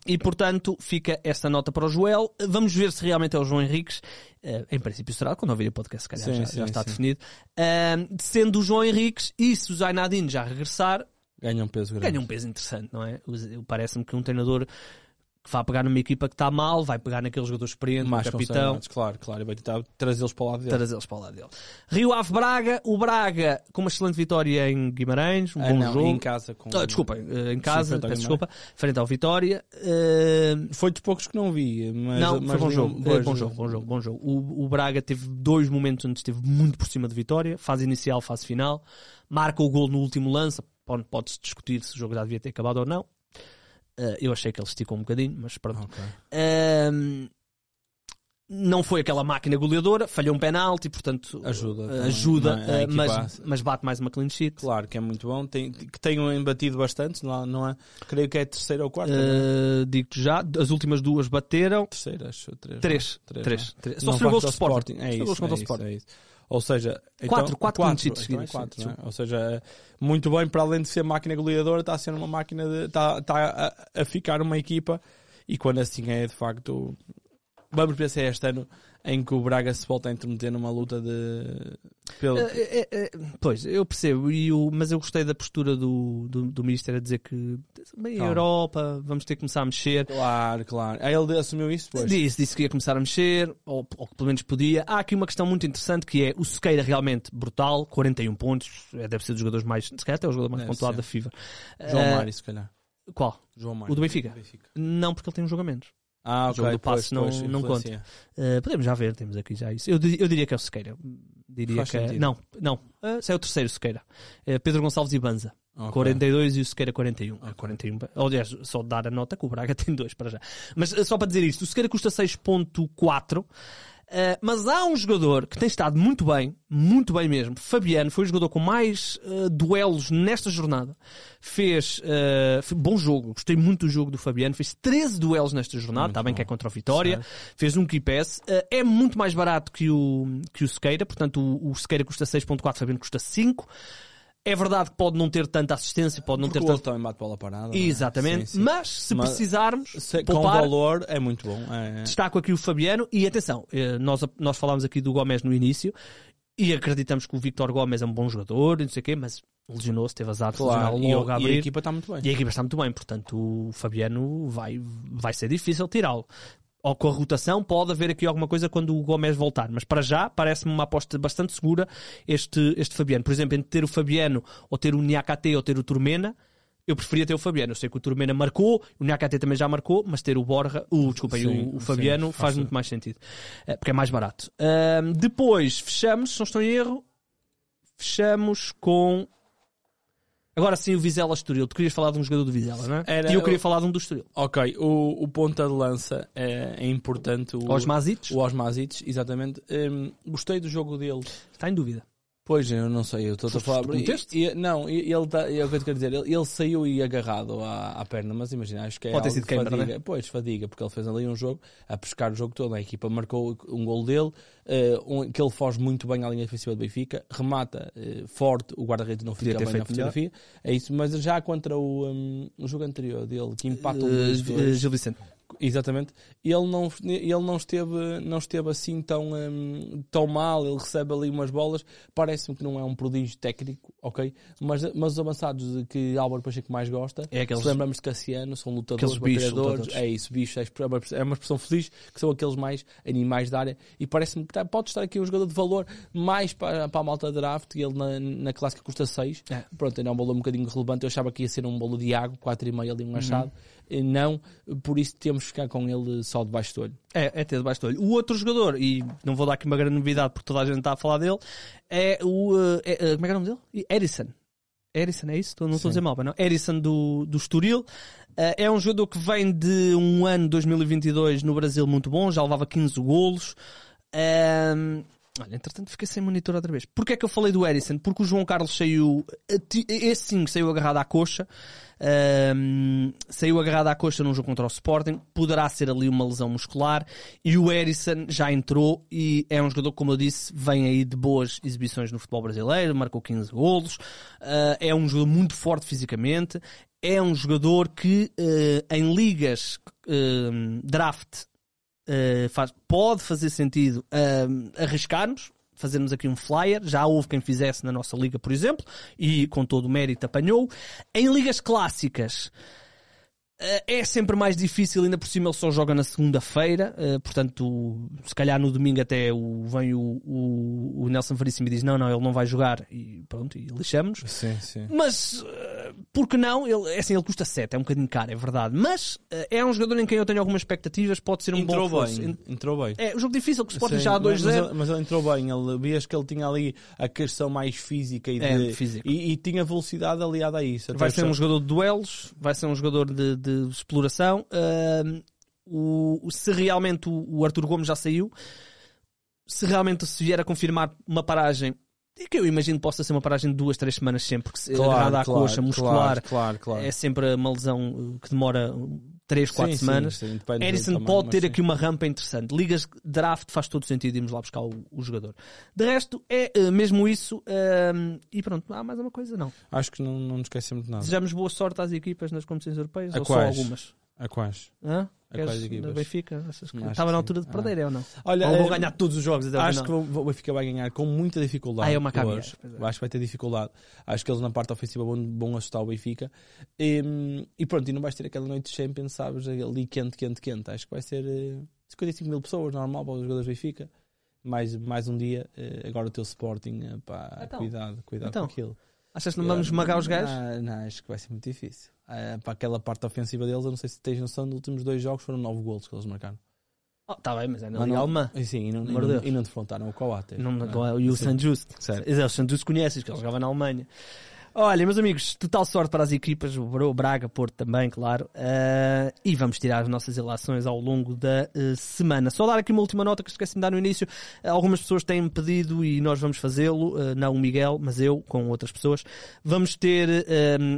e portanto fica esta nota para o Joel. Vamos ver se realmente é o João Henriques. Ah, em princípio será, quando ouvir o podcast, se calhar Sim, já, sim, já está sim. definido. Ahm, sendo o João Henriques e se o Zainadine já regressar, Ganha um peso grande. ganha um peso interessante, não é? Parece-me que um treinador que vai pegar numa equipa que está mal, vai pegar naquele jogador experiente, mais capitão, claro, claro, e vai tentar trazê-los para o lado dele. trazê-los para o lado dele. Rio Ave Braga, o Braga com uma excelente vitória em Guimarães, um Ah, bom não, jogo. em casa com Ah, desculpa, eh, em casa, peço desculpa, frente ao Vitória. Eh, Foi dos poucos que não vi, mas, não, mas foi bom jogo. Eh, pois, bom jogo, bom jogo, bom jogo. O, o Braga teve dois momentos onde esteve muito por cima de Vitória, fase inicial, fase final. Marca o gol no último lance, pode- pode-se discutir se o jogo já devia ter acabado ou não. Eh, eu achei que ele esticou um bocadinho, mas pronto. Ok. Ahm, não foi aquela máquina goleadora, falhou um penalti, portanto Ajuda também, ajuda não é? A eh, mas, mas bate mais uma clean sheet. Claro que é muito bom. Tem, que tenham embatido bastante, não, não é? Creio que é terceira ou quarta. não é? Digo-te já, as últimas duas bateram. Terceira, acho. Três. Três. Três, Três. é? Três. Só gols ao de Sporting. É isso, é o Sporting. é isso. Ou seja, Quatro, então, quatro clean sheets então é quatro, é? Ou seja, muito bem, para além de ser máquina goleadora, está a ser uma máquina de. está, está a, a ficar uma equipa e quando assim é, de facto. Vamos ver se é este ano em que o Braga se volta a intermeter numa luta de. Pelo, Eh, eh, eh, pois, eu percebo, e o- mas eu gostei da postura do, do, do Ministro a dizer que bem. Europa, vamos ter que começar a mexer. Claro, claro. Aí ele assumiu isso depois. Disse, disse que ia começar a mexer, ou, ou que pelo menos podia. Há aqui uma questão muito interessante que é o Sequeira realmente brutal, 41 pontos, é, deve ser dos jogadores mais, se calhar até o jogador mais pontuado da FIFA. João Eh, Mário, se calhar. Qual? João Mário. O do Benfica? Não, porque ele tem um jogo a menos. Ah, O jogo do pois, passe não- pois, não influencia. Uh, podemos já ver, temos aqui já isso. Eu, eu diria que é o Sequeira. Diria Faz que é. Não, não. Uh, esse é o terceiro Sequeira. É Pedro Gonçalves e Banza. Ok. 42 e o Sequeira 41. É 41. Aliás, só dar a nota que o Braga tem dois para já. Mas uh, só para dizer isto, o Sequeira custa 6.4. uh, mas há um jogador que tem estado muito bem, muito bem mesmo. Fabiano foi o jogador com mais uh, duelos nesta jornada. Fez uh, bom jogo, gostei muito do jogo do Fabiano. Fez 13 duelos nesta jornada, está bem que é contra o Vitória. Fez um keep pass. É muito mais barato que o, que o Sequeira, portanto o, o Sequeira custa 6.4, o Fabiano custa 5. É verdade que pode não ter tanta assistência, pode não Porque ter tanto. também bate bola parada. é? Exatamente. Sim, sim. Mas se Mas- precisarmos, Se- com poupar, valor é muito bom. É, destaco aqui o Fabiano e atenção, eh, nós, nós falámos aqui do Gomes no início e acreditamos que o Victor Gomes é um bom jogador, e não sei o quê, mas lesionou-se, teve azar claro. lesionar E, logo a e a abrir. equipa está muito bem. E a equipa está muito bem, portanto o Fabiano vai, vai ser difícil tirá-lo. Ou com a rotação pode haver aqui alguma coisa quando o Gomes voltar, mas para já parece-me uma aposta bastante segura este, este Fabiano. Por exemplo, entre ter o Fabiano ou ter o Niakate ou ter o Turmena, eu preferia ter o Fabiano. Eu sei que o Turmena marcou, o Niakate também já marcou, mas ter o Borja, o, desculpa, Sim, o, o sim, Fabiano faz faz sentido. muito mais sentido, Eh, porque é mais barato. Ahm, depois fechamos, se não estou em erro, fechamos com Agora sim, o Vizela Estoril. Tu querias falar de um jogador do Vizela, não é? Era e eu queria falar de um do Estoril. Ok, o, o ponta de lança é, é importante. O, Osmasites? O Osmasites, exatamente. Hum, gostei do jogo dele. Está em dúvida. Pois, eu não sei, eu estou a falar. E- e- não, e- ele tá, é o que eu quero dizer. Ele, ele saiu e agarrado à, à perna, mas imagina, acho que é Pode ter sido queimar, fadiga. né? Pois, fadiga, porque ele fez ali um jogo a pescar o jogo todo. A equipa marcou um gol dele, eh, um- que ele foge muito bem à linha defensiva do Benfica, remata eh, forte, o guarda-redes não fica bem na feito melhor. fotografia. É isso, mas já contra o, hum, o jogo anterior dele, que empatam Uh, dois, dois, Gil Vicente. Exatamente. Ele não, ele não, esteve, não esteve assim tão, hum, tão mal, ele recebe ali umas bolas. Parece-me que não é um prodígio técnico, ok? Mas, mas os avançados que Álvaro Pacheco mais gosta, É aqueles- se lembramos de Cassiano, são lutadores, bichos. É isso, bichos, é é uma expressão feliz, que são aqueles mais animais da área. E parece-me que tá- pode estar aqui um jogador de valor mais para, para a malta de draft, e ele na, na clássica custa 6. É. Pronto, ainda é um bolo um bocadinho relevante. Eu achava que ia ser um bolo de Iago, 4,5 ali, Uhum. um achado. E Não, por isso temos que ficar com ele só debaixo do olho. É, é ter debaixo do olho. O outro jogador, e não vou dar aqui uma grande novidade porque toda a gente está a falar dele, é o. uh, é, uh, como é que é o nome dele? Edison. Edison, é isso? Não estou a dizer mal, não. Edison do, do Estoril. Uh, é um jogador que vem de um ano 2022 no Brasil muito bom, já levava 15 golos. Um, olha, entretanto fiquei sem monitor outra vez. Porquê é que eu falei do Edison? Porque o João Carlos saiu, esse sim, saiu agarrado à coxa. Um, saiu agarrado à coxa num jogo contra o Sporting. Poderá ser ali uma lesão muscular. E o Edison já entrou e é um jogador, como eu disse, vem aí de boas exibições no futebol brasileiro. Marcou 15 golos. Uh, é um jogador muito forte fisicamente. É um jogador que uh, em ligas uh, draft Uh, faz- pode fazer sentido uh, arriscarmos, fazermos aqui um flyer. Já houve quem fizesse na nossa liga, por exemplo, e com todo o mérito apanhou. Em ligas clássicas. Uh, é sempre mais difícil, ainda por cima ele só joga na segunda-feira, uh, portanto, se calhar no domingo até o, vem o, o, o Nelson Veríssimo e diz: Não, não, ele não vai jogar, e pronto, e lixamos. Sim, sim. Mas, uh, por que não? Ele, é assim, ele custa 7, é um bocadinho caro, é verdade. Mas, é um jogador em quem eu tenho algumas expectativas, pode ser um entrou bom bem, entrou bem. É, o jogo difícil, que o Sporting já há mas, 2-0. mas, ele- mas ele entrou bem, ele, vias que ele tinha ali a questão mais física e, É, de, físico. e, e tinha velocidade aliada a isso. Vai ser um jogador de duelos, vai ser um jogador de, de exploração. o, se realmente o, o Arthur Gomes já saiu, se realmente se vier a confirmar uma paragem, e que eu imagino possa ser uma paragem de duas, três semanas sempre, porque se agarrada à coxa muscular claro, claro. é sempre uma lesão uh, que demora uh, três, quatro Sim, sim, semanas. sim, Edison pode ter aqui uma rampa interessante. Ligas draft faz todo sentido irmos lá buscar o, o jogador. De resto, é uh, mesmo isso. um, e pronto, há mais uma coisa, não. Acho que não, não nos esquecemos de nada. Desejamos boa sorte às equipas nas competições europeias, A ou só quais? algumas? A quais? Hã? Quais equipas? Benfica? Estava que na altura de Ah. perder, é ou não? Olha, ou vão eh, ganhar todos os jogos Acho que o Benfica vai ganhar com muita dificuldade. Ah, é uma hoje. acho, é. Acho que vai ter dificuldade. Acho que eles na parte ofensiva vão, vão assustar o Benfica. E, e pronto, e não vais ter aquela noite de Champions, sabes, ali quente, quente, quente. Acho que vai ser eh, 55 mil pessoas, normal para os jogadores do Benfica. Mais, mais um dia, eh, agora o teu Sporting, eh, pá, Então. cuidado, cuidado Então. com aquilo. Achas que não vamos esmagar os gajos? Não, não, acho que vai ser muito difícil. Eh, para aquela parte ofensiva deles, eu não sei se tens noção, nos últimos dois jogos foram nove golos que eles marcaram. Oh, tá bem, mas é na Mas Liga não- Alemã. e Sim, e não, e não, e não defrontaram o Coates. Não, não, Não, e o. San Just. Certo. Exato, o San Just conheces, que ele jogava na Alemanha. Olha, meus amigos, total sorte para as equipas, o Braga, Porto também, claro. Ah, e vamos tirar as nossas ilações ao longo da eh, semana. Só dar aqui uma última nota que esqueci de dar no início. Algumas pessoas têm pedido e nós vamos fazê-lo, eh, não o Miguel, mas eu, com outras pessoas. Vamos ter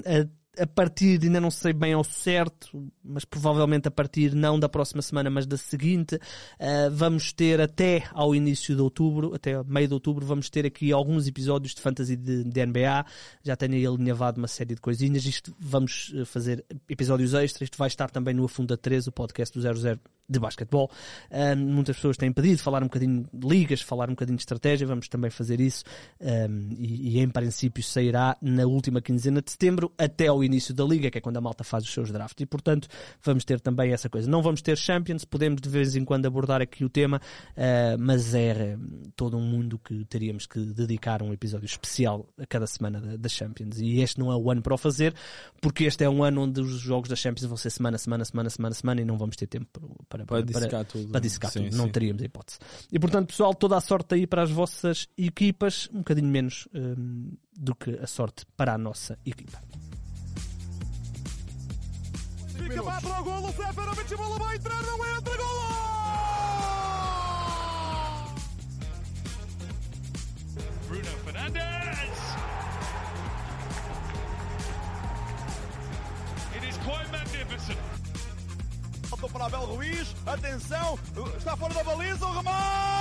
a a partir, ainda não sei bem ao certo, mas provavelmente a partir não da próxima semana, mas da seguinte, eh, vamos ter até ao início de outubro, até meio de outubro, vamos ter aqui alguns episódios de fantasy de, de NBA. Já tenho aí alinhavado uma série de coisinhas. Isto vamos eh, fazer episódios extras. Isto vai estar também no Afunda 13, o podcast do 00 de basquetebol. Ah, muitas pessoas têm pedido falar um bocadinho de ligas, falar um bocadinho de estratégia. Vamos também fazer isso. Ah, e, e em princípio sairá na última quinzena de setembro até ao início da liga, que é quando a malta faz os seus drafts. E portanto vamos ter também essa coisa. Não vamos ter Champions, podemos de vez em quando abordar aqui o tema, ah, mas é todo um mundo que teríamos que dedicar um episódio especial a cada semana da, da Champions. E este não é o ano para o fazer, porque este é um ano onde os jogos da Champions vão ser semana, semana, semana, semana, semana e não vamos ter tempo para, para, Para dissecar tudo. para dissecar Sim, tudo. Não sim. teríamos hipótese. E portanto, pessoal, toda a sorte aí para as vossas equipas, um bocadinho menos hum, do que a sorte para a nossa equipa. Fica vai para o golo, Seferovic, a bola vai entrar, não entra, golo! Bruno Fernandes. It is quite magnificent. Faltou para Abel Ruiz, atenção, está fora da baliza, o remate!